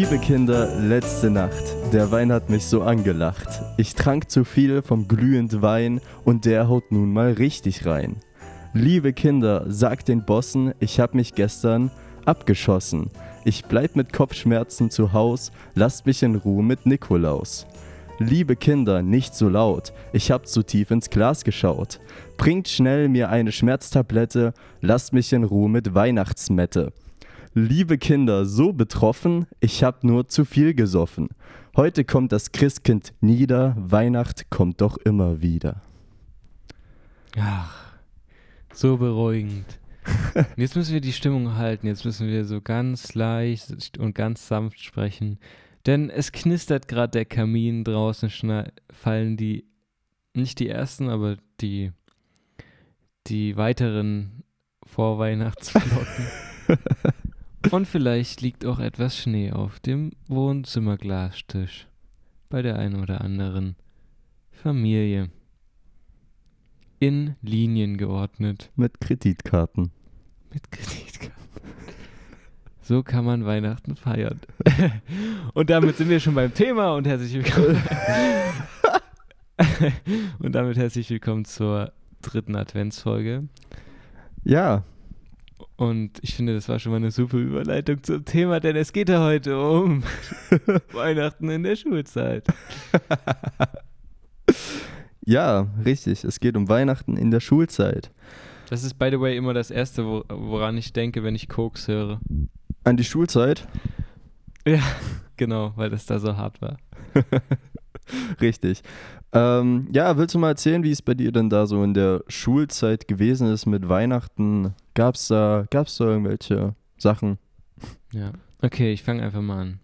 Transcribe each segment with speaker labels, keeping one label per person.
Speaker 1: Liebe Kinder, letzte Nacht. Der Wein hat mich so angelacht. Ich trank zu viel vom glühend Wein und der haut nun mal richtig rein. Liebe Kinder, sagt den Bossen, ich hab mich gestern abgeschossen. Ich bleib mit Kopfschmerzen zu Haus, lasst mich in Ruhe mit Nikolaus. Liebe Kinder, nicht so laut, ich hab zu tief ins Glas geschaut. Bringt schnell mir eine Schmerztablette, lasst mich in Ruhe mit Weihnachtsmette. Liebe Kinder, so betroffen, ich hab nur zu viel gesoffen. Heute kommt das Christkind nieder, Weihnacht kommt doch immer wieder.
Speaker 2: Ach, so beruhigend. Jetzt müssen wir die Stimmung halten, jetzt müssen wir so ganz leicht und ganz sanft sprechen. Denn es knistert gerade der Kamin, draußen fallen die, nicht die ersten, aber die, die weiteren Vorweihnachtsflocken. Und vielleicht liegt auch etwas Schnee auf dem Wohnzimmerglastisch bei der einen oder anderen Familie. In Linien geordnet.
Speaker 1: Mit Kreditkarten.
Speaker 2: Mit Kreditkarten. So kann man Weihnachten feiern. und damit sind wir schon beim Thema und herzlich willkommen. und damit herzlich willkommen zur dritten Adventsfolge.
Speaker 1: Ja.
Speaker 2: Und ich finde, das war schon mal eine super Überleitung zum Thema, denn es geht ja heute um Weihnachten in der Schulzeit.
Speaker 1: ja, richtig. Es geht um Weihnachten in der Schulzeit.
Speaker 2: Das ist, by the way, immer das Erste, woran ich denke, wenn ich Koks höre.
Speaker 1: An die Schulzeit?
Speaker 2: Ja, genau, weil das da so hart war.
Speaker 1: Richtig. Ähm, ja, willst du mal erzählen, wie es bei dir denn da so in der Schulzeit gewesen ist mit Weihnachten? Gab es da, gab's da irgendwelche Sachen?
Speaker 2: Ja, okay, ich fange einfach mal an.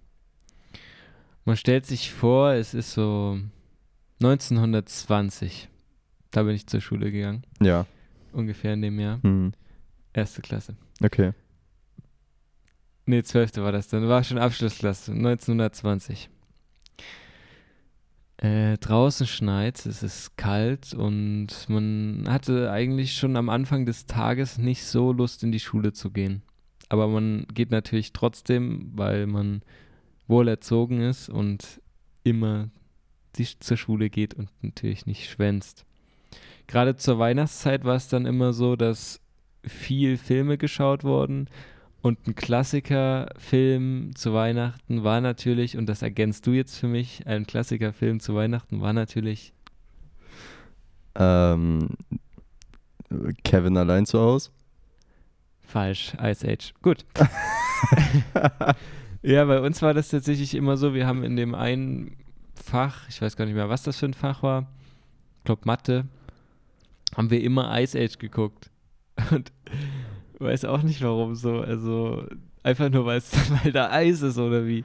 Speaker 2: Man stellt sich vor, es ist so 1920. Da bin ich zur Schule gegangen.
Speaker 1: Ja.
Speaker 2: Ungefähr in dem Jahr.
Speaker 1: Hm.
Speaker 2: Erste Klasse.
Speaker 1: Okay.
Speaker 2: Nee, zwölfte war das dann. War schon Abschlussklasse, 1920. Äh, draußen schneit, es ist kalt und man hatte eigentlich schon am Anfang des Tages nicht so Lust in die Schule zu gehen. Aber man geht natürlich trotzdem, weil man wohl erzogen ist und immer die zur Schule geht und natürlich nicht schwänzt. Gerade zur Weihnachtszeit war es dann immer so, dass viel Filme geschaut wurden und ein Klassikerfilm zu Weihnachten war natürlich, und das ergänzt du jetzt für mich, ein Klassikerfilm zu Weihnachten war natürlich.
Speaker 1: Ähm, Kevin allein zu Hause?
Speaker 2: Falsch, Ice Age. Gut. ja, bei uns war das tatsächlich immer so, wir haben in dem einen Fach, ich weiß gar nicht mehr, was das für ein Fach war, ich glaube Mathe, haben wir immer Ice Age geguckt. Und weiß auch nicht warum so. Also einfach nur, weil da Eis ist oder wie.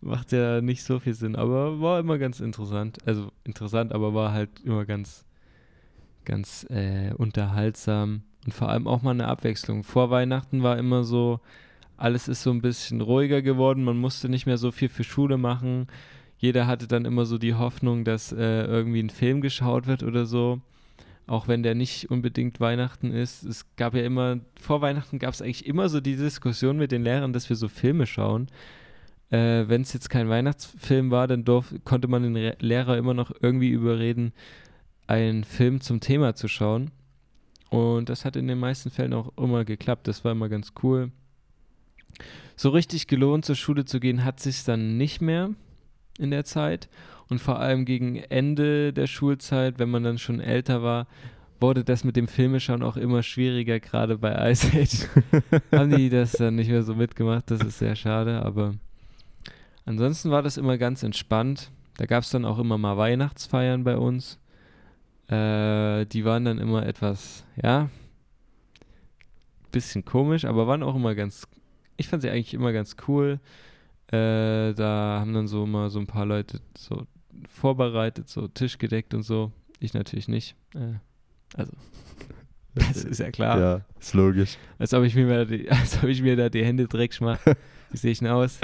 Speaker 2: Macht ja nicht so viel Sinn. Aber war immer ganz interessant. Also interessant, aber war halt immer ganz, ganz äh, unterhaltsam. Und vor allem auch mal eine Abwechslung. Vor Weihnachten war immer so, alles ist so ein bisschen ruhiger geworden. Man musste nicht mehr so viel für Schule machen. Jeder hatte dann immer so die Hoffnung, dass äh, irgendwie ein Film geschaut wird oder so auch wenn der nicht unbedingt Weihnachten ist. Es gab ja immer, vor Weihnachten gab es eigentlich immer so die Diskussion mit den Lehrern, dass wir so Filme schauen. Äh, wenn es jetzt kein Weihnachtsfilm war, dann durf, konnte man den Re Lehrer immer noch irgendwie überreden, einen Film zum Thema zu schauen. Und das hat in den meisten Fällen auch immer geklappt. Das war immer ganz cool. So richtig gelohnt, zur Schule zu gehen, hat sich dann nicht mehr in der Zeit. Und vor allem gegen Ende der Schulzeit, wenn man dann schon älter war, wurde das mit dem Filmeschauen auch immer schwieriger, gerade bei Ice Age. Haben die das dann nicht mehr so mitgemacht, das ist sehr schade, aber ansonsten war das immer ganz entspannt. Da gab es dann auch immer mal Weihnachtsfeiern bei uns. Äh, die waren dann immer etwas, ja, bisschen komisch, aber waren auch immer ganz, ich fand sie eigentlich immer ganz cool. Äh, da haben dann so mal so ein paar Leute so vorbereitet, so Tisch gedeckt und so. Ich natürlich nicht. Äh, also, das ist ja klar.
Speaker 1: Ja, ist logisch.
Speaker 2: Als ob ich mir, die, als ob ich mir da die Hände dreckig mache. Wie sehe ich denn aus?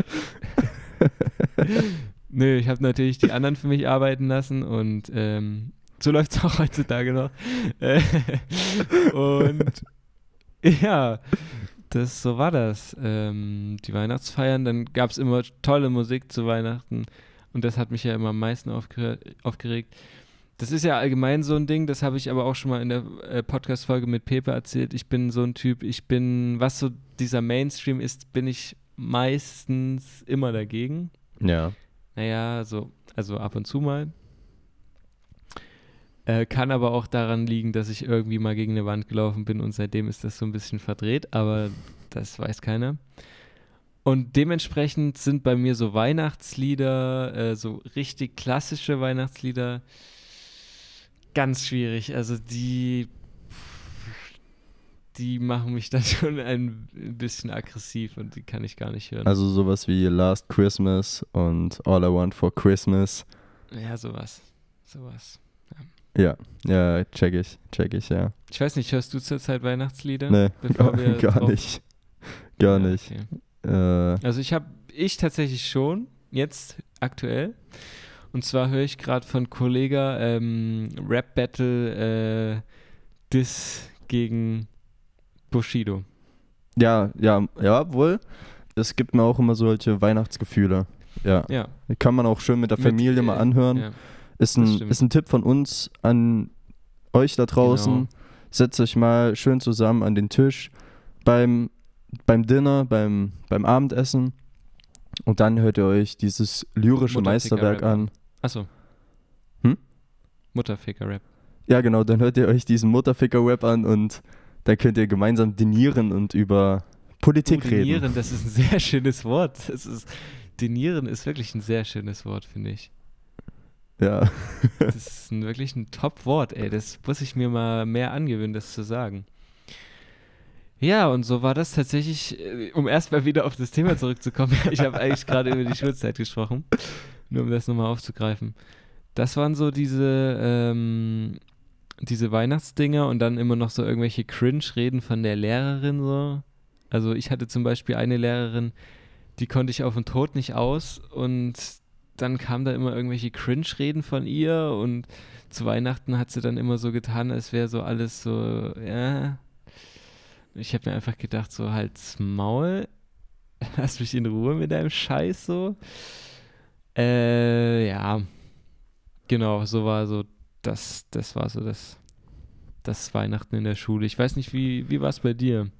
Speaker 2: Nö, ich habe natürlich die anderen für mich arbeiten lassen und ähm, so läuft es auch heutzutage noch. und ja, das, so war das. Ähm, die Weihnachtsfeiern, dann gab es immer tolle Musik zu Weihnachten und das hat mich ja immer am meisten aufgere aufgeregt. Das ist ja allgemein so ein Ding, das habe ich aber auch schon mal in der äh, Podcast-Folge mit Pepe erzählt. Ich bin so ein Typ, ich bin, was so dieser Mainstream ist, bin ich meistens immer dagegen.
Speaker 1: Ja.
Speaker 2: Naja, so, also ab und zu mal. Äh, kann aber auch daran liegen, dass ich irgendwie mal gegen eine Wand gelaufen bin und seitdem ist das so ein bisschen verdreht, aber das weiß keiner. Und dementsprechend sind bei mir so Weihnachtslieder, äh, so richtig klassische Weihnachtslieder, ganz schwierig. Also die, die machen mich dann schon ein bisschen aggressiv und die kann ich gar nicht hören.
Speaker 1: Also sowas wie Last Christmas und All I Want for Christmas.
Speaker 2: ja, sowas. Sowas.
Speaker 1: Ja, ja, check ich, check ich, ja.
Speaker 2: Ich weiß nicht, hörst du zurzeit Weihnachtslieder?
Speaker 1: Nee, gar, gar nicht. Gar
Speaker 2: Ja,
Speaker 1: nicht.
Speaker 2: okay.
Speaker 1: Äh,
Speaker 2: Also ich habe, ich tatsächlich schon, jetzt aktuell. Und zwar höre ich gerade von Kollega ähm, Rap Battle äh, Diss gegen Bushido.
Speaker 1: ja, ja, ja, wohl. Es gibt mir auch immer solche Weihnachtsgefühle. Ja.
Speaker 2: Ja.
Speaker 1: Die kann man auch schön mit der
Speaker 2: Mit,
Speaker 1: Familie mal
Speaker 2: äh,
Speaker 1: anhören.
Speaker 2: Ja.
Speaker 1: Ist, ein, ist ein Tipp von uns an euch da draußen.
Speaker 2: Genau.
Speaker 1: Setzt euch mal schön zusammen an den Tisch beim, beim Dinner, beim, beim Abendessen. Und dann hört ihr euch dieses lyrische Meisterwerk
Speaker 2: Rap
Speaker 1: an.
Speaker 2: Achso.
Speaker 1: Hm?
Speaker 2: Mutterficker-Rap.
Speaker 1: Ja, genau, dann hört ihr euch diesen Mutterficker-Rap an und dann könnt ihr gemeinsam dinieren und über Politik
Speaker 2: Oh,
Speaker 1: reden.
Speaker 2: Denieren, das ist ein sehr schönes Wort. Das ist, denieren ist wirklich ein sehr schönes Wort, finde ich.
Speaker 1: Ja.
Speaker 2: Das ist ein, wirklich ein Top-Wort, ey. Das muss ich mir mal mehr angewöhnen, das zu sagen. Ja, und so war das tatsächlich, äh, um erstmal wieder auf das Thema zurückzukommen. Ich habe eigentlich gerade über die Schulzeit gesprochen, nur um das nochmal aufzugreifen. Das waren so diese, ähm, diese Weihnachtsdinger und dann immer noch so irgendwelche Cringe-Reden von der Lehrerin so. Also ich hatte zum Beispiel eine Lehrerin, die konnte ich auf den Tod nicht aus und dann kam da immer irgendwelche Cringe-Reden von ihr und zu Weihnachten hat sie dann immer so getan, als wäre so alles so, ja. Ich habe mir einfach gedacht, so halt's Maul, lass mich in Ruhe mit deinem Scheiß so. Äh, ja. Genau, so war so, das, das war so das, das Weihnachten in der Schule. Ich weiß nicht, wie, wie war es bei dir?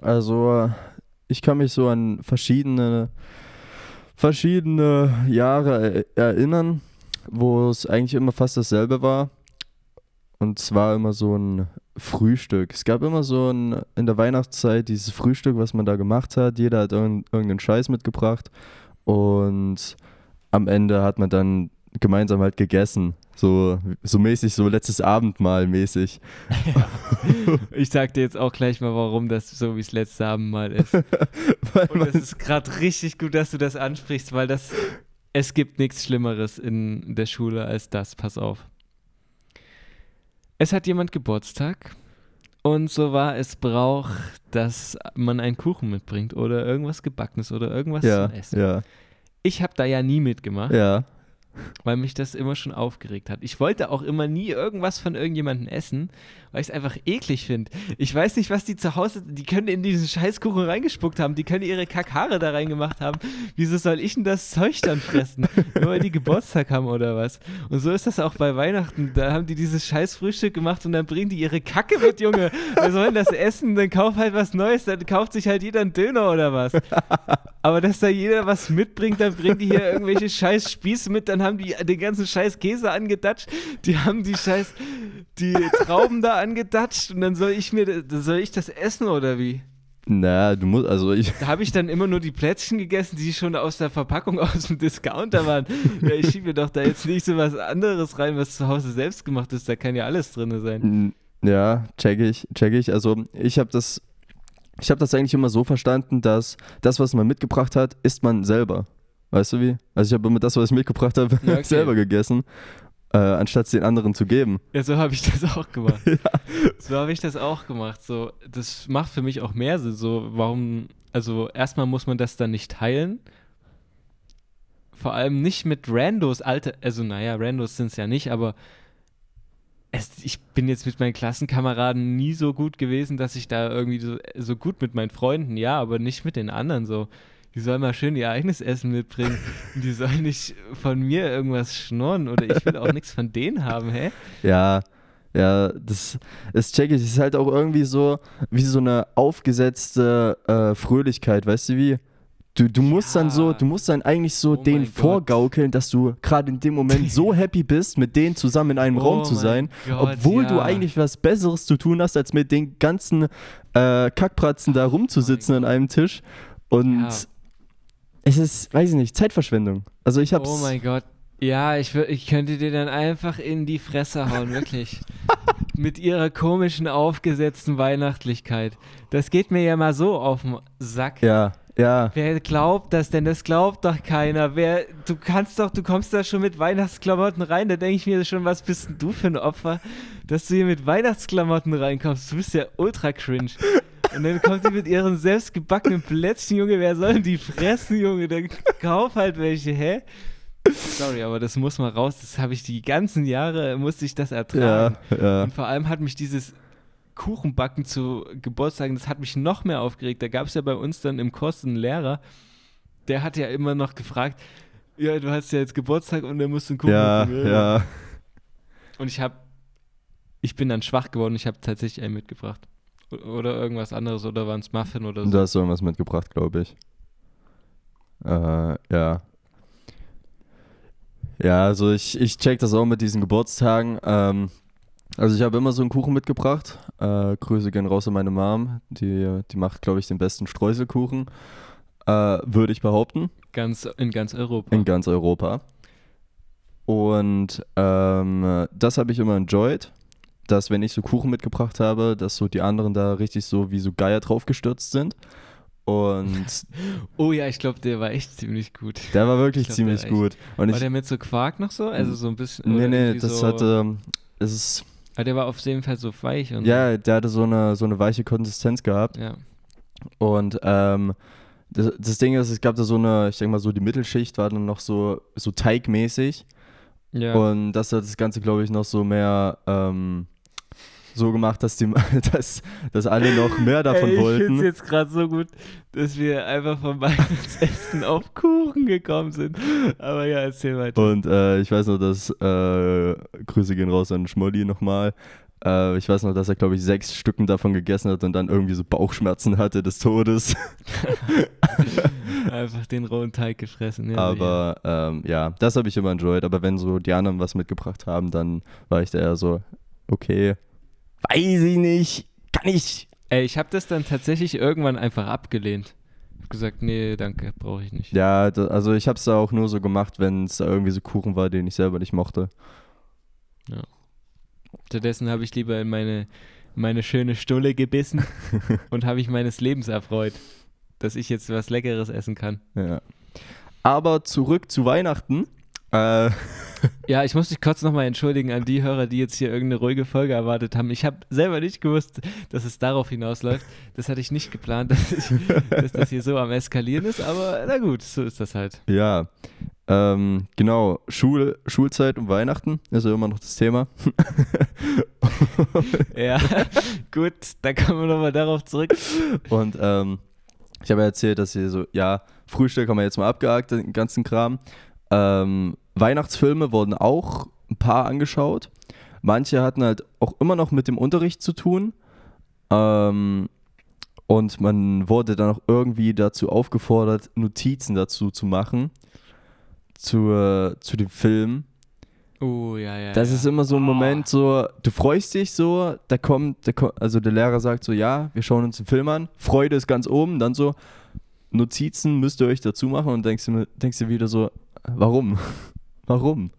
Speaker 1: Also, ich kann mich so an verschiedene, verschiedene Jahre er erinnern, wo es eigentlich immer fast dasselbe war. Und zwar immer so ein Frühstück. Es gab immer so ein, in der Weihnachtszeit dieses Frühstück, was man da gemacht hat. Jeder hat irgend, irgendeinen Scheiß mitgebracht. Und am Ende hat man dann gemeinsam halt gegessen. So, so mäßig, so letztes Abendmahl mäßig.
Speaker 2: Ich sag dir jetzt auch gleich mal, warum das so wie es letzte Abendmahl ist.
Speaker 1: Weil
Speaker 2: Und es ist gerade richtig gut, dass du das ansprichst, weil das es gibt nichts Schlimmeres in der Schule als das. Pass auf. Es hat jemand Geburtstag und so war es Brauch, dass man einen Kuchen mitbringt oder irgendwas Gebackenes oder irgendwas
Speaker 1: ja,
Speaker 2: zum Essen.
Speaker 1: ja,
Speaker 2: Ich habe da ja nie mitgemacht,
Speaker 1: ja.
Speaker 2: Weil mich das immer schon aufgeregt hat. Ich wollte auch immer nie irgendwas von irgendjemandem essen, weil ich es einfach eklig finde. Ich weiß nicht, was die zu Hause, die können in diesen Scheißkuchen reingespuckt haben, die können ihre Kackhaare da reingemacht haben. Wieso soll ich denn das Zeug dann fressen? Nur weil die Geburtstag haben oder was? Und so ist das auch bei Weihnachten. Da haben die dieses Scheißfrühstück gemacht und dann bringen die ihre Kacke mit, Junge. Wir sollen das essen, dann kauf halt was Neues, dann kauft sich halt jeder einen Döner oder was. Aber dass da jeder was mitbringt, dann bringen die hier irgendwelche scheiß Spieße mit, dann haben die den ganzen scheiß Käse angedatscht, die haben die scheiß, die Trauben da angedatscht und dann soll ich mir, soll ich das essen oder wie?
Speaker 1: Na, du musst, also ich,
Speaker 2: Da habe ich dann immer nur die Plätzchen gegessen, die schon aus der Verpackung aus dem Discounter waren. Ja, ich schiebe mir doch da jetzt nicht so was anderes rein, was zu Hause selbst gemacht ist, da kann ja alles drin sein.
Speaker 1: ja, check ich, check ich. Also ich habe das, ich habe das eigentlich immer so verstanden, dass das, was man mitgebracht hat, isst man selber. Weißt du wie? Also ich habe immer das, was ich mitgebracht habe,
Speaker 2: Ja, okay.
Speaker 1: selber gegessen, äh, anstatt es den anderen zu geben.
Speaker 2: Ja, so habe ich das auch gemacht. So habe ich das auch gemacht. So, das macht für mich auch mehr Sinn. So, warum, also erstmal muss man das dann nicht teilen. Vor allem nicht mit Randos, alte, also naja, Randos sind es ja nicht, aber es, ich bin jetzt mit meinen Klassenkameraden nie so gut gewesen, dass ich da irgendwie so, so gut mit meinen Freunden, ja, aber nicht mit den anderen so. Die sollen mal schön ihr eigenes Essen mitbringen. die sollen nicht von mir irgendwas schnurren oder ich will auch nichts von denen haben, hä?
Speaker 1: Ja, ja, das, das check ich. Das ist halt auch irgendwie so, wie so eine aufgesetzte äh, Fröhlichkeit, weißt du wie? Du, du musst
Speaker 2: Ja.
Speaker 1: dann so, du musst dann eigentlich so
Speaker 2: Oh Gott.
Speaker 1: vorgaukeln, dass du gerade in dem Moment so happy bist, mit denen zusammen in einem
Speaker 2: Oh
Speaker 1: Raum zu sein,
Speaker 2: Gott,
Speaker 1: obwohl du
Speaker 2: ja.
Speaker 1: eigentlich was Besseres zu tun hast, als mit den ganzen äh, Kackpratzen da rumzusitzen
Speaker 2: Oh
Speaker 1: an einem Tisch. Und
Speaker 2: Ja.
Speaker 1: Es ist, weiß ich nicht, Zeitverschwendung. Also ich hab's.
Speaker 2: Oh mein Gott. Ja, ich, ich könnte dir dann einfach in die Fresse hauen, wirklich. Mit ihrer komischen, aufgesetzten Weihnachtlichkeit. Das geht mir ja mal so auf den Sack.
Speaker 1: Ja, ja.
Speaker 2: Wer glaubt das denn? Das glaubt doch keiner. Wer, du kannst doch, du kommst da schon mit Weihnachtsklamotten rein. Da denke ich mir schon, was bist denn du für ein Opfer, dass du hier mit Weihnachtsklamotten reinkommst? Du bist ja ultra cringe. Und dann kommt die mit ihren selbstgebackenen Plätzchen, Junge. Wer soll denn die fressen, Junge? Dann kauf halt welche, hä? Sorry, aber das muss mal raus. Das habe ich die ganzen Jahre, musste ich das
Speaker 1: Ja,
Speaker 2: ertragen.
Speaker 1: ja.
Speaker 2: Und vor allem hat mich dieses Kuchenbacken zu Geburtstagen, das hat mich noch mehr aufgeregt. Da gab es ja bei uns dann im Kurs einen Lehrer, der hat ja immer noch gefragt, ja, du hast ja jetzt Geburtstag und der musst einen Kuchen
Speaker 1: Ja,
Speaker 2: backen.
Speaker 1: ja.
Speaker 2: Und ich habe, ich bin dann schwach geworden, ich habe tatsächlich einen mitgebracht. Oder irgendwas anderes, oder waren es Muffin oder so.
Speaker 1: Du hast irgendwas mitgebracht, glaube ich. Äh, ja. Ja, also ich, ich check das auch mit diesen Geburtstagen. Ähm, also ich habe immer so einen Kuchen mitgebracht. Äh, Grüße gehen raus an meine Mom. Die, die macht, glaube ich, den besten Streuselkuchen. Äh, Würde ich behaupten.
Speaker 2: Ganz, in ganz Europa.
Speaker 1: In ganz Europa. Und ähm, das habe ich immer enjoyed, dass wenn ich so Kuchen mitgebracht habe, dass so die anderen da richtig so wie so Geier draufgestürzt sind. Und
Speaker 2: oh ja, ich glaube, der war echt ziemlich gut.
Speaker 1: der war wirklich
Speaker 2: Ich glaub,
Speaker 1: ziemlich gut. Und
Speaker 2: war
Speaker 1: ich,
Speaker 2: der mit so Quark noch so? Also so ein bisschen.
Speaker 1: nee, nee, das
Speaker 2: so,
Speaker 1: hatte, es ist,
Speaker 2: Aber der war auf jeden Fall so weich und
Speaker 1: ja, der hatte so eine, so eine weiche Konsistenz gehabt.
Speaker 2: Ja.
Speaker 1: Und ähm, das, das Ding ist, es gab da so eine, ich denke mal so die Mittelschicht war dann noch so, so teigmäßig.
Speaker 2: Ja.
Speaker 1: Und das hat das Ganze, glaube ich, noch so mehr ähm, so gemacht, dass, die, dass, dass alle noch mehr davon
Speaker 2: Ey, ich finde es
Speaker 1: wollten.
Speaker 2: jetzt gerade so gut, dass wir einfach vom Weihnachtsessen auf Kuchen gekommen sind. Aber ja, erzähl weiter.
Speaker 1: Und äh, ich weiß noch, dass, äh, Grüße gehen raus an Schmolli nochmal. Äh, ich weiß noch, dass er, glaube ich, sechs Stücken davon gegessen hat und dann irgendwie so Bauchschmerzen hatte des Todes.
Speaker 2: einfach den rohen Teig gefressen. Ja,
Speaker 1: Aber ähm, ja, das habe ich immer enjoyed. Aber wenn so die anderen was mitgebracht haben, dann war ich da eher so, okay, weiß ich nicht, kann ich.
Speaker 2: ja. Ey, ich habe das dann tatsächlich irgendwann einfach abgelehnt. Ich habe gesagt, nee, danke, brauche ich nicht.
Speaker 1: Ja, da, also ich habe es da auch nur so gemacht, wenn es da irgendwie so Kuchen war, den ich selber nicht mochte.
Speaker 2: Stattdessen habe ich lieber in meine, meine schöne Stulle gebissen und habe ich meines Lebens erfreut, dass ich jetzt was Leckeres essen kann.
Speaker 1: Ja. Aber zurück zu Weihnachten. Äh,
Speaker 2: Ja, ich muss mich kurz nochmal entschuldigen an die Hörer, die jetzt hier irgendeine ruhige Folge erwartet haben. Ich habe selber nicht gewusst, dass es darauf hinausläuft. Das hatte ich nicht geplant, dass, ich, dass das hier so am Eskalieren ist, aber na gut, so ist das halt.
Speaker 1: ja, ähm, genau, Schul Schulzeit und Weihnachten ist ja immer noch das Thema.
Speaker 2: Ja, gut, da kommen wir nochmal darauf zurück.
Speaker 1: Und ähm, ich habe ja erzählt, dass hier so, ja, Frühstück haben wir jetzt mal abgehakt, den ganzen Kram. Ähm, Weihnachtsfilme wurden auch ein paar angeschaut. Manche hatten halt auch immer noch mit dem Unterricht zu tun. Ähm, und man wurde dann auch irgendwie dazu aufgefordert, Notizen dazu zu machen. Zu, äh, zu dem Film.
Speaker 2: Oh, ja, ja.
Speaker 1: Das
Speaker 2: ja.
Speaker 1: ist immer so ein
Speaker 2: Oh.
Speaker 1: Moment, so, du freust dich so, da kommt, da kommt, also der Lehrer sagt so, ja, wir schauen uns den Film an, Freude ist ganz oben, dann so, Notizen müsst ihr euch dazu machen und denkst denkst du wieder so, warum? Warum?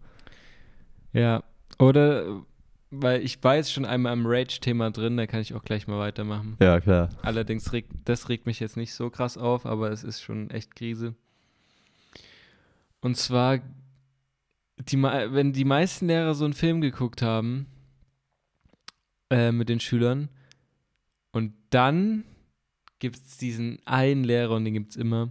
Speaker 2: Ja, oder, weil ich war jetzt schon einmal am Rage-Thema drin, da kann ich auch gleich mal weitermachen.
Speaker 1: Ja, klar.
Speaker 2: Allerdings regt, das regt mich jetzt nicht so krass auf, aber es ist schon echt Krise. Und zwar, die, wenn die meisten Lehrer so einen Film geguckt haben äh, mit den Schülern und dann gibt es diesen einen Lehrer und den gibt es immer,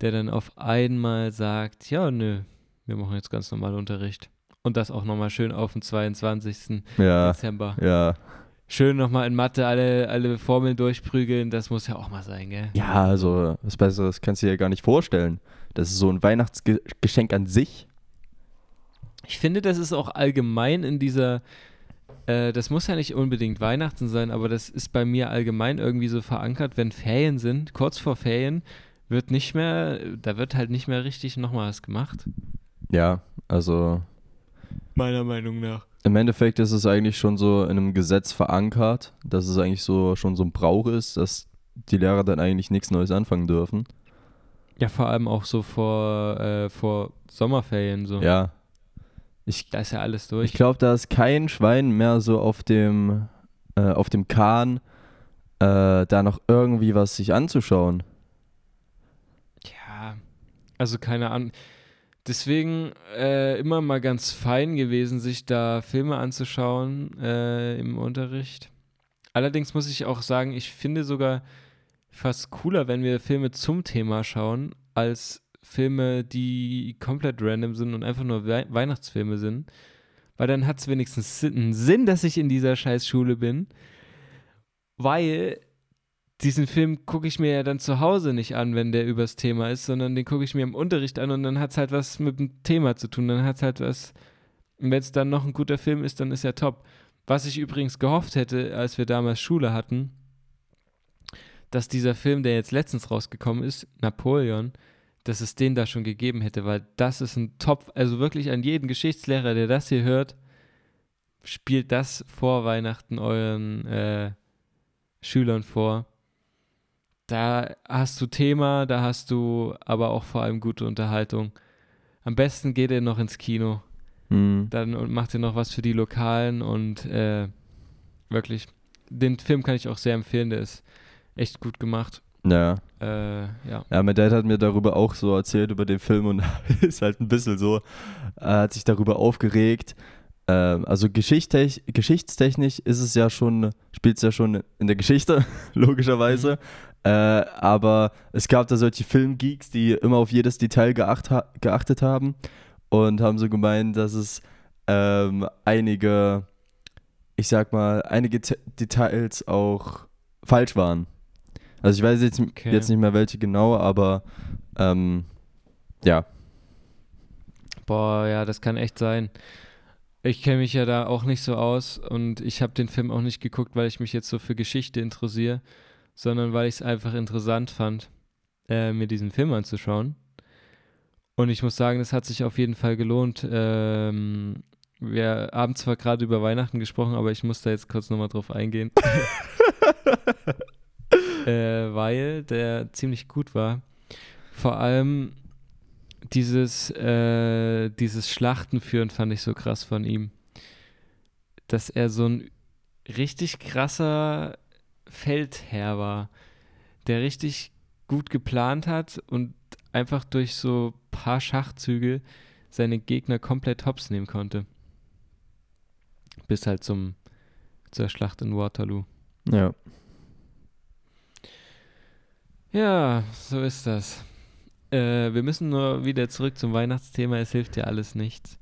Speaker 2: der dann auf einmal sagt, ja, nö, wir machen jetzt ganz normal Unterricht. Und das auch nochmal schön auf den 22.
Speaker 1: Ja,
Speaker 2: Dezember.
Speaker 1: ja.
Speaker 2: Schön nochmal in Mathe alle, alle Formeln durchprügeln, das muss ja auch mal sein, gell?
Speaker 1: Ja, also was Besseres kannst du dir ja gar nicht vorstellen. Das ist so ein Weihnachtsgeschenk an sich.
Speaker 2: Ich finde, das ist auch allgemein in dieser, äh, das muss ja nicht unbedingt Weihnachten sein, aber das ist bei mir allgemein irgendwie so verankert, wenn Ferien sind, kurz vor Ferien, wird nicht mehr, da wird halt nicht mehr richtig nochmal was gemacht.
Speaker 1: Ja, also
Speaker 2: Meiner Meinung nach.
Speaker 1: im Endeffekt ist es eigentlich schon so in einem Gesetz verankert, dass es eigentlich so schon so ein Brauch ist, dass die Lehrer dann eigentlich nichts Neues anfangen dürfen.
Speaker 2: Ja, vor allem auch so vor, äh, vor Sommerferien so.
Speaker 1: Ja. Ich,
Speaker 2: Da ist ja alles durch.
Speaker 1: ich glaube, da ist kein Schwein mehr so auf dem, äh, auf dem Kahn, äh, da noch irgendwie was sich anzuschauen.
Speaker 2: Ja, also keine Ahnung. Deswegen äh, immer mal ganz fein gewesen, sich da Filme anzuschauen äh, im Unterricht. Allerdings muss ich auch sagen, ich finde sogar fast cooler, wenn wir Filme zum Thema schauen, als Filme, die komplett random sind und einfach nur Wei Weihnachtsfilme sind. Weil dann hat es wenigstens einen Sinn, dass ich in dieser scheiß Schule bin. Weil diesen Film gucke ich mir ja dann zu Hause nicht an, wenn der übers Thema ist, sondern den gucke ich mir im Unterricht an und dann hat es halt was mit dem Thema zu tun. Dann hat es halt was, wenn es dann noch ein guter Film ist, dann ist er top. Was ich übrigens gehofft hätte, als wir damals Schule hatten, dass dieser Film, der jetzt letztens rausgekommen ist, Napoleon, dass es den da schon gegeben hätte, weil das ist ein Top, also wirklich an jeden Geschichtslehrer, der das hier hört, spielt das vor Weihnachten euren äh, Schülern vor. Da hast du Thema, da hast du aber auch vor allem gute Unterhaltung. Am besten geht ihr noch ins Kino.
Speaker 1: Hm.
Speaker 2: Dann und macht ihr noch was für die Lokalen und äh, wirklich, den Film kann ich auch sehr empfehlen, der ist echt gut gemacht.
Speaker 1: Ja.
Speaker 2: Äh, ja.
Speaker 1: Ja, mein Dad hat mir darüber auch so erzählt, über den Film und ist halt ein bisschen so, er hat sich darüber aufgeregt. Ähm, also geschichtstech geschichtstechnisch ist es ja schon, spielt es ja schon in der Geschichte, logischerweise. Äh, aber es gab da solche Filmgeeks, die immer auf jedes Detail geacht ha geachtet haben und haben so gemeint, dass es ähm, einige, ich sag mal, einige Te Details auch falsch waren. Also ich weiß jetzt,
Speaker 2: Okay.
Speaker 1: jetzt nicht mehr welche genau, aber ähm, ja.
Speaker 2: Boah, ja, das kann echt sein. Ich kenne mich ja da auch nicht so aus und ich habe den Film auch nicht geguckt, weil ich mich jetzt so für Geschichte interessiere, sondern weil ich es einfach interessant fand, äh, mir diesen Film anzuschauen. Und ich muss sagen, es hat sich auf jeden Fall gelohnt. Ähm, wir haben zwar gerade über Weihnachten gesprochen, aber ich muss da jetzt kurz nochmal drauf eingehen. äh, weil der ziemlich gut war. Vor allem dieses, äh, dieses Schlachtenführen fand ich so krass von ihm. Dass er so ein richtig krasser Feldherr war, der richtig gut geplant hat und einfach durch so paar Schachzüge seine Gegner komplett hops nehmen konnte. Bis halt zum, zur Schlacht in Waterloo.
Speaker 1: Ja.
Speaker 2: Ja, so ist das. Äh, wir müssen nur wieder zurück zum Weihnachtsthema. Es hilft ja alles nichts.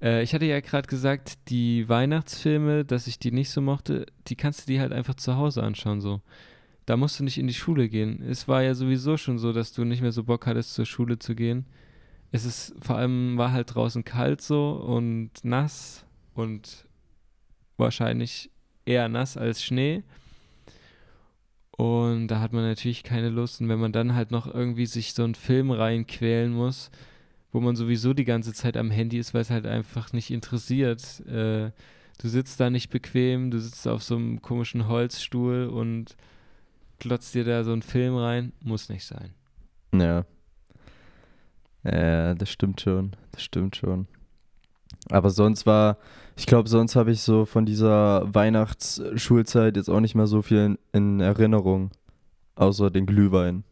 Speaker 2: Äh, ich hatte ja gerade gesagt, die Weihnachtsfilme, dass ich die nicht so mochte, die kannst du dir halt einfach zu Hause anschauen. So, da musst du nicht in die Schule gehen. Es war ja sowieso schon so, dass du nicht mehr so Bock hattest, zur Schule zu gehen. Es ist vor allem war halt draußen kalt so und nass und wahrscheinlich eher nass als Schnee. Und da hat man natürlich keine Lust. Und wenn man dann halt noch irgendwie sich so einen Film reinquälen muss, wo man sowieso die ganze Zeit am Handy ist, weil es halt einfach nicht interessiert. Äh, du sitzt da nicht bequem, du sitzt auf so einem komischen Holzstuhl und klotzt dir da so einen Film rein. Muss nicht sein.
Speaker 1: Ja. Ja, das stimmt schon. Das stimmt schon. Aber sonst war, ich glaube, sonst habe ich so von dieser Weihnachtsschulzeit jetzt auch nicht mehr so viel in, in Erinnerung. Außer den Glühwein.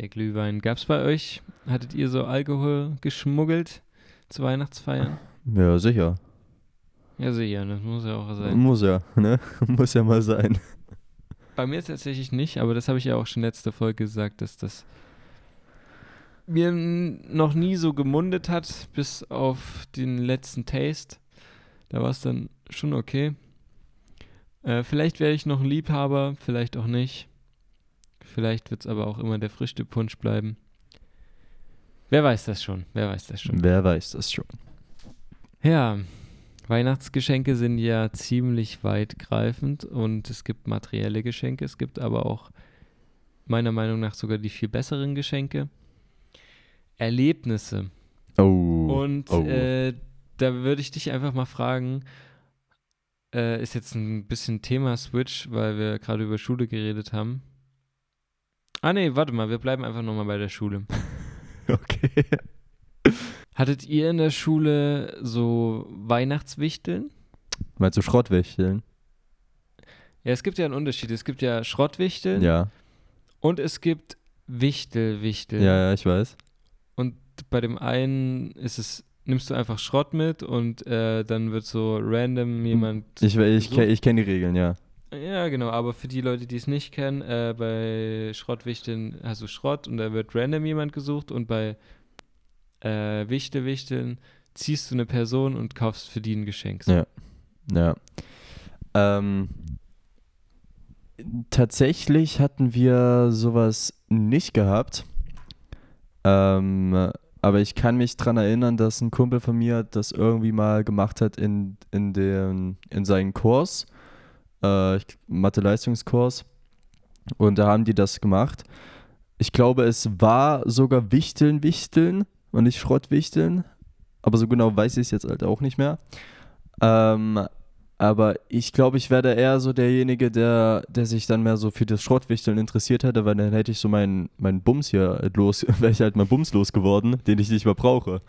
Speaker 2: Der Glühwein. Gab's bei euch? Hattet ihr so Alkohol geschmuggelt zu Weihnachtsfeiern?
Speaker 1: Ja, sicher.
Speaker 2: Ja, sicher, das muss ja auch sein.
Speaker 1: Muss ja, ne? Muss ja mal sein.
Speaker 2: Bei mir tatsächlich nicht, aber das habe ich ja auch schon letzte Folge gesagt, dass das mir noch nie so gemundet hat, bis auf den letzten Taste. Da war es dann schon okay. Äh, vielleicht werde ich noch ein Liebhaber, vielleicht auch nicht. Vielleicht wird es aber auch immer der Früchtepunsch bleiben. Wer weiß das schon? Wer weiß das schon?
Speaker 1: Wer weiß das schon?
Speaker 2: Ja, Weihnachtsgeschenke sind ja ziemlich weitgreifend und es gibt materielle Geschenke, es gibt aber auch meiner Meinung nach sogar die viel besseren Geschenke. Erlebnisse.
Speaker 1: Oh.
Speaker 2: Und
Speaker 1: oh.
Speaker 2: Äh, da würde ich dich einfach mal fragen, äh, ist jetzt ein bisschen Thema Switch, weil wir gerade über Schule geredet haben. Ah nee, warte mal, wir bleiben einfach nochmal bei der Schule.
Speaker 1: okay.
Speaker 2: Hattet ihr in der Schule so Weihnachtswichteln?
Speaker 1: Meinst du Schrottwichteln?
Speaker 2: Ja, es gibt ja einen Unterschied. Es gibt ja Schrottwichteln
Speaker 1: Ja.
Speaker 2: und es gibt Wichtelwichteln.
Speaker 1: Ja, ja, ich weiß.
Speaker 2: Und bei dem einen ist es, nimmst du einfach Schrott mit und äh, dann wird so random jemand.
Speaker 1: Ich, ich, ich kenne die Regeln, ja.
Speaker 2: Ja, genau, aber für die Leute, die es nicht kennen, äh, bei Schrottwichteln hast du Schrott und da wird random jemand gesucht und bei äh, Wichtelwichteln ziehst du eine Person und kaufst für die ein Geschenk.
Speaker 1: Ja. Ja. Ähm, tatsächlich hatten wir sowas nicht gehabt. Ähm, aber ich kann mich dran erinnern, dass ein Kumpel von mir das irgendwie mal gemacht hat in, in, den, in seinen Kurs, äh, Mathe-Leistungskurs. Und da haben die das gemacht. Ich glaube, es war sogar Wichteln, Wichteln und nicht Schrottwichteln. Aber so genau weiß ich es jetzt halt auch nicht mehr. Ähm, aber ich glaube, ich wäre da eher so derjenige, der, der sich dann mehr so für das Schrottwichteln interessiert hätte, weil dann hätte ich so meinen meinen Bums hier los, wäre ich halt mein Bums losgeworden, den ich nicht mehr brauche.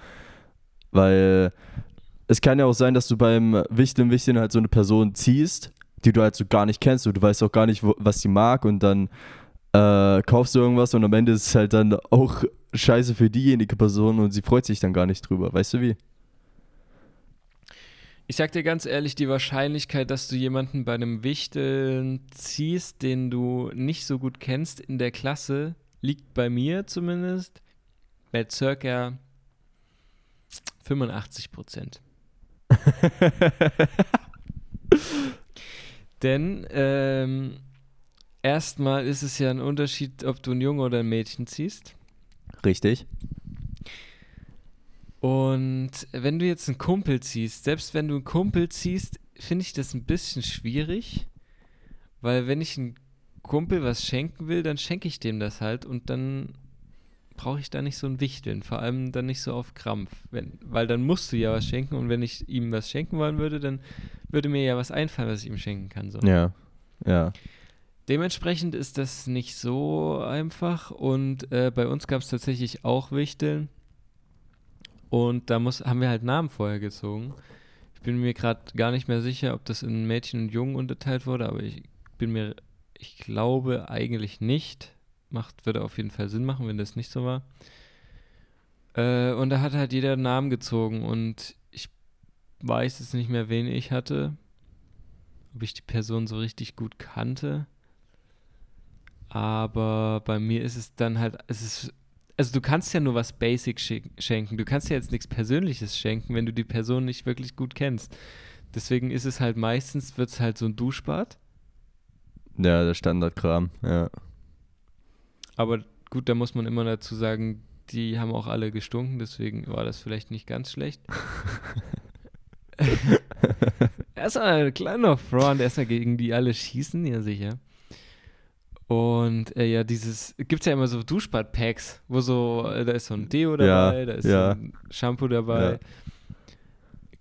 Speaker 1: Weil es kann ja auch sein, dass du beim Wichteln, Wichteln halt so eine Person ziehst, die du halt so gar nicht kennst und du weißt auch gar nicht, wo, was sie mag und dann äh, kaufst du irgendwas und am Ende ist es halt dann auch scheiße für diejenige Person und sie freut sich dann gar nicht drüber. Weißt du wie?
Speaker 2: Ich sag dir ganz ehrlich, die Wahrscheinlichkeit, dass du jemanden bei einem Wichteln ziehst, den du nicht so gut kennst in der Klasse, liegt bei mir zumindest bei circa 85 Prozent. Denn ähm, erstmal ist es ja ein Unterschied, ob du ein Junge oder ein Mädchen ziehst.
Speaker 1: Richtig.
Speaker 2: Und wenn du jetzt einen Kumpel ziehst, selbst wenn du einen Kumpel ziehst, finde ich das ein bisschen schwierig, weil wenn ich einem Kumpel was schenken will, dann schenke ich dem das halt und dann brauche ich da nicht so ein Wichteln, vor allem dann nicht so auf Krampf, wenn, weil dann musst du ja was schenken und wenn ich ihm was schenken wollen würde, dann würde mir ja was einfallen, was ich ihm schenken kann. So.
Speaker 1: Ja. Ja.
Speaker 2: Dementsprechend ist das nicht so einfach und äh, bei uns gab es tatsächlich auch Wichteln und da muss, haben wir halt Namen vorher gezogen. Ich bin mir gerade gar nicht mehr sicher, ob das in Mädchen und Jungen unterteilt wurde, aber ich bin mir, ich glaube eigentlich nicht. Macht, würde auf jeden Fall Sinn machen, wenn das nicht so war. Äh, und da hat halt jeder einen Namen gezogen und weiß jetzt nicht mehr, wen ich hatte, ob ich die Person so richtig gut kannte. Aber bei mir ist es dann halt, es ist, also du kannst ja nur was Basic schen- schenken. Du kannst ja jetzt nichts Persönliches schenken, wenn du die Person nicht wirklich gut kennst. Deswegen ist es halt meistens, wird es halt so ein Duschbad.
Speaker 1: Ja, der Standardkram, ja.
Speaker 2: Aber gut, da muss man immer dazu sagen, die haben auch alle gestunken, deswegen war das vielleicht nicht ganz schlecht. erstmal ein kleiner Front, erstmal gegen die alle schießen, ja sicher. Und äh, ja, dieses, gibt's ja immer so Duschbad-Packs, wo so, äh, da ist so ein Deo
Speaker 1: Ja,
Speaker 2: dabei, da ist
Speaker 1: ja.
Speaker 2: so ein Shampoo dabei.
Speaker 1: Ja.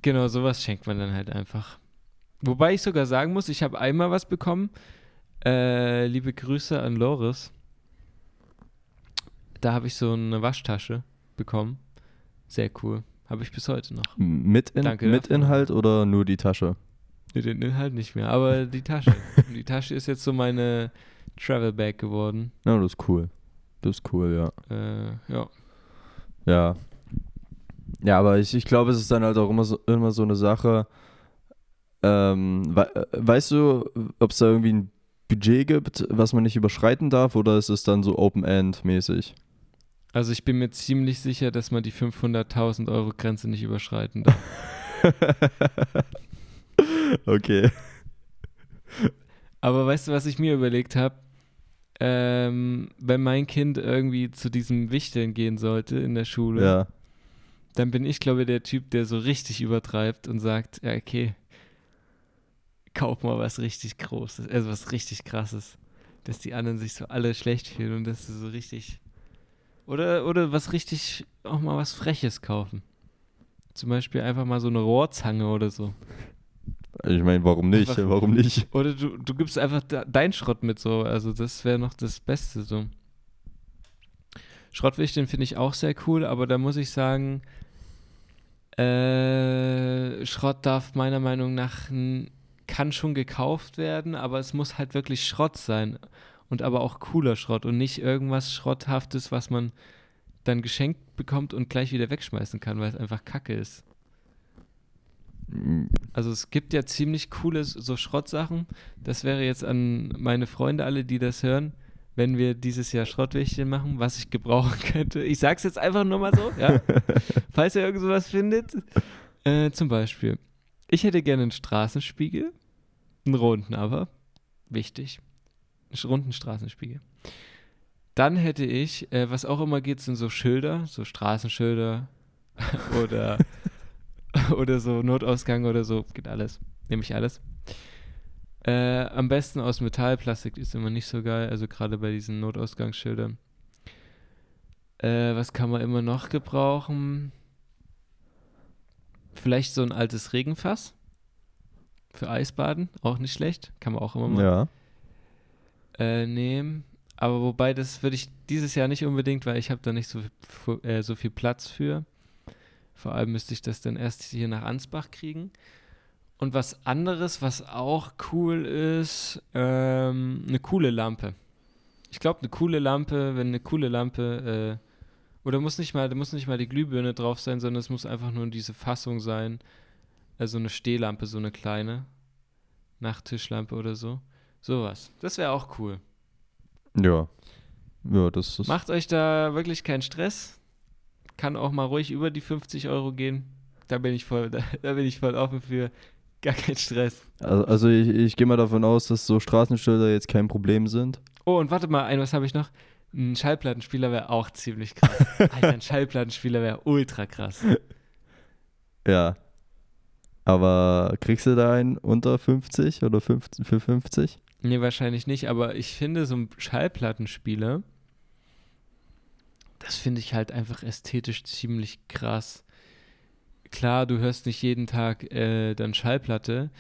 Speaker 2: Genau, sowas schenkt man dann halt einfach. Wobei ich sogar sagen muss, ich habe einmal was bekommen. Äh, liebe Grüße an Loris. Da habe ich so eine Waschtasche bekommen. Sehr cool. Habe ich bis heute noch.
Speaker 1: Mit, in,
Speaker 2: Danke
Speaker 1: mit. Inhalt oder nur die Tasche?
Speaker 2: Nee, Den Inhalt nicht mehr, aber die Tasche. die Tasche ist jetzt so meine Travel Bag geworden.
Speaker 1: Ja, das ist cool. Das ist cool, ja.
Speaker 2: Äh, ja.
Speaker 1: Ja. Ja, aber ich, ich glaube, es ist dann halt auch immer so, immer so eine Sache. Ähm, wei- äh, weißt du, ob es da irgendwie ein Budget gibt, was man nicht überschreiten darf, oder ist es dann so Open-End-mäßig?
Speaker 2: Also ich bin mir ziemlich sicher, dass man die 500.000 Euro Grenze nicht überschreiten darf.
Speaker 1: okay.
Speaker 2: Aber weißt du, was ich mir überlegt habe? Ähm, wenn mein Kind irgendwie zu diesem Wichteln gehen sollte in der Schule,
Speaker 1: Ja.
Speaker 2: dann bin ich, glaube ich, der Typ, der so richtig übertreibt und sagt, ja, okay, kauf mal was richtig Großes, also was richtig Krasses, dass die anderen sich so alle schlecht fühlen und dass du so richtig oder, oder was richtig, auch mal was Freches kaufen. Zum Beispiel einfach mal so eine Rohrzange oder so.
Speaker 1: Ich meine, warum nicht?
Speaker 2: Einfach-
Speaker 1: Warum nicht?
Speaker 2: Oder du, du gibst einfach de dein Schrott mit so. Also das wäre noch das Beste so. Schrottwichteln finde ich auch sehr cool, aber da muss ich sagen, äh, Schrott darf meiner Meinung nach kann schon gekauft werden, aber es muss halt wirklich Schrott sein und aber auch cooler Schrott und nicht irgendwas Schrotthaftes, was man dann geschenkt bekommt und gleich wieder wegschmeißen kann, weil es einfach Kacke ist. Also es gibt ja ziemlich coole so Schrottsachen. Das wäre jetzt an meine Freunde alle, die das hören, wenn wir dieses Jahr Schrottwichteln machen, was ich gebrauchen könnte. Ich sag's jetzt einfach nur mal so, ja. Falls ihr irgend sowas findet. Äh, zum Beispiel, ich hätte gerne einen Straßenspiegel, einen runden aber, wichtig, runden Straßenspiegel. Dann hätte ich, äh, was auch immer geht, sind so Schilder, so Straßenschilder oder oder so Notausgang oder so, geht alles. Nehme ich alles. Äh, am besten aus Metall, Plastik ist immer nicht so geil, also gerade bei diesen Notausgangsschildern. Äh, was kann man immer noch gebrauchen? Vielleicht so ein altes Regenfass für Eisbaden, auch nicht schlecht, kann man auch immer mal
Speaker 1: Ja.
Speaker 2: Äh, nehmen. Aber wobei, das würde ich dieses Jahr nicht unbedingt, weil ich habe da nicht so, fu- äh, so viel Platz für. Vor allem müsste ich das dann erst hier nach Ansbach kriegen. Und was anderes, was auch cool ist, ähm, eine coole Lampe. Ich glaube, eine coole Lampe, wenn eine coole Lampe, äh, oder muss nicht mal, da muss nicht mal die Glühbirne drauf sein, sondern es muss einfach nur diese Fassung sein. Also eine Stehlampe, so eine kleine. Nachttischlampe oder so. Sowas. Das wäre auch cool.
Speaker 1: Ja. Ja, das ist.
Speaker 2: Macht euch da wirklich keinen Stress. Kann auch mal ruhig über die 50 Euro gehen. Da bin ich voll, da, da bin ich voll offen für. Gar kein Stress.
Speaker 1: Also, also ich, ich gehe mal davon aus, dass so Straßenschilder jetzt kein Problem sind.
Speaker 2: Oh, und warte mal, ein, was habe ich noch? Ein Schallplattenspieler wäre auch ziemlich krass. Alter, ein Schallplattenspieler wäre ultra krass.
Speaker 1: Ja. Aber kriegst du da einen unter 50 oder 50, für 50?
Speaker 2: Nee, wahrscheinlich nicht, aber ich finde so ein Schallplattenspieler, das finde ich halt einfach ästhetisch ziemlich krass. Klar, du hörst nicht jeden Tag äh, dann Schallplatte,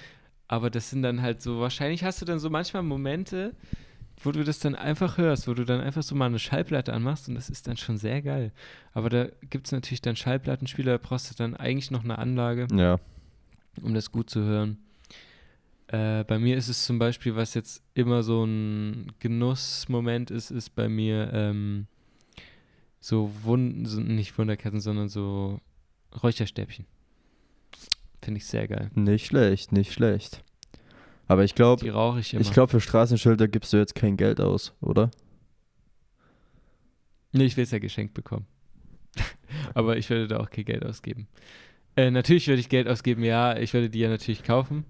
Speaker 2: aber das sind dann halt so, wahrscheinlich hast du dann so manchmal Momente, wo du das dann einfach hörst, wo du dann einfach so mal eine Schallplatte anmachst und das ist dann schon sehr geil. Aber da gibt es natürlich dann Schallplattenspieler, da brauchst du dann eigentlich noch eine Anlage
Speaker 1: Ja.
Speaker 2: um das gut zu hören. Äh, bei mir ist es zum Beispiel, was jetzt immer so ein Genussmoment ist, ist bei mir ähm, so, Wund so nicht Wunderkerzen, sondern so Räucherstäbchen. Finde ich sehr geil.
Speaker 1: Nicht schlecht, nicht schlecht. Aber ich glaube,
Speaker 2: ich
Speaker 1: ich glaube, für Straßenschilder gibst du jetzt kein Geld aus, oder?
Speaker 2: nee, ich will es ja geschenkt bekommen. Aber ich würde da auch kein Geld ausgeben. Äh, natürlich würde ich Geld ausgeben, ja. Ich würde die ja natürlich kaufen.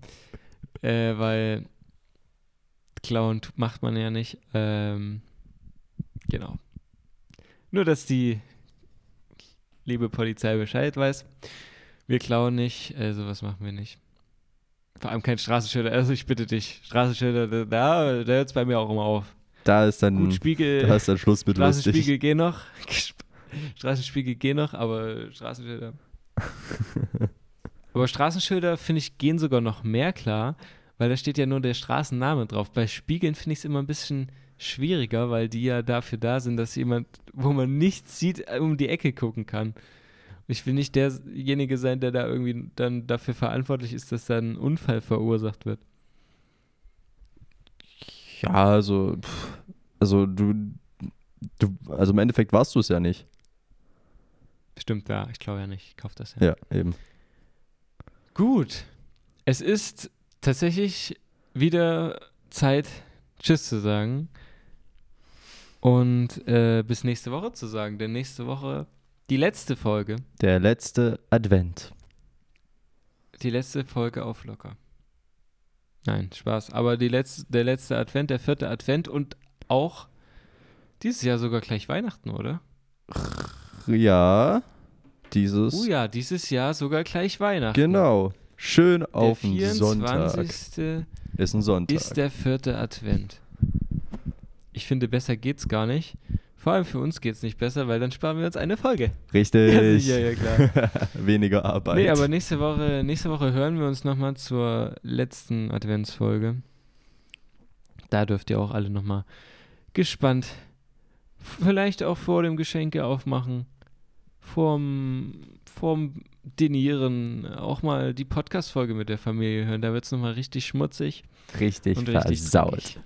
Speaker 2: Äh, weil klauen macht man ja nicht. Ähm, genau. Nur, dass die liebe Polizei Bescheid weiß. Wir klauen nicht, äh, sowas machen wir nicht. Vor allem kein Straßenschilder. Also ich bitte dich, Straßenschilder, da, da hört es bei mir auch immer auf.
Speaker 1: Da ist dann,
Speaker 2: Gut, Spiegel.
Speaker 1: da ist dann Schluss mit.
Speaker 2: Straßenspiegel gehen noch. Straßenspiegel gehen noch, aber Straßenschilder. aber Straßenschilder, finde ich, gehen sogar noch mehr klar, weil da steht ja nur der Straßenname drauf. Bei Spiegeln finde ich es immer ein bisschen schwieriger, weil die ja dafür da sind, dass jemand, wo man nichts sieht, um die Ecke gucken kann. Ich will nicht derjenige sein, der da irgendwie dann dafür verantwortlich ist, dass da ein Unfall verursacht wird.
Speaker 1: Ja, also, also du, du, also im Endeffekt warst du es ja nicht.
Speaker 2: Stimmt, ja, ich glaube ja nicht. Ich kaufe das ja.
Speaker 1: Ja, eben.
Speaker 2: Gut. Es ist tatsächlich wieder Zeit, Tschüss zu sagen. Und äh, bis nächste Woche zu sagen, denn nächste Woche die letzte Folge,
Speaker 1: Der letzte Advent.
Speaker 2: die letzte Folge auf Locker. Nein, Spaß. Aber die letzte, der letzte Advent, der vierte Advent und auch dieses Jahr sogar gleich Weihnachten, oder?
Speaker 1: Ja, dieses.
Speaker 2: Oh ja, dieses Jahr sogar gleich Weihnachten.
Speaker 1: Genau. Schön auf den Sonntag.
Speaker 2: 24.
Speaker 1: Ist ein Sonntag.
Speaker 2: ist der vierte Advent. Ich finde, besser geht's gar nicht. Vor allem für uns geht's nicht besser, weil dann sparen wir uns eine Folge.
Speaker 1: Richtig.
Speaker 2: Ja, ja, klar.
Speaker 1: Weniger Arbeit.
Speaker 2: Nee, aber nächste Woche, nächste Woche hören wir uns nochmal zur letzten Adventsfolge. Da dürft ihr auch alle nochmal gespannt, vielleicht auch vor dem Geschenke aufmachen, vorm, vorm Dinieren auch mal die Podcast-Folge mit der Familie hören. Da wird's nochmal richtig schmutzig
Speaker 1: richtig
Speaker 2: und richtig
Speaker 1: versaut.
Speaker 2: Richtig,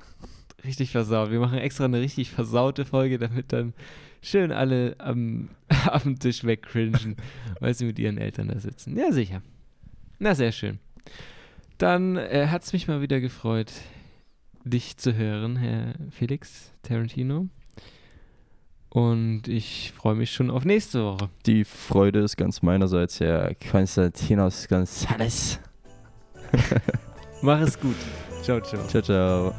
Speaker 2: richtig versaut. Wir machen extra eine richtig versaute Folge, damit dann schön alle am, am Tisch wegcringen, weil sie mit ihren Eltern da sitzen. Ja, sicher. Na, sehr schön. Dann äh, hat es mich mal wieder gefreut, dich zu hören, Herr Felix Tarantino. Und ich freue mich schon auf nächste Woche.
Speaker 1: Die Freude ist ganz meinerseits, Herr Konstantinos González.
Speaker 2: Mach es gut. Ciao, ciao.
Speaker 1: Ciao, ciao.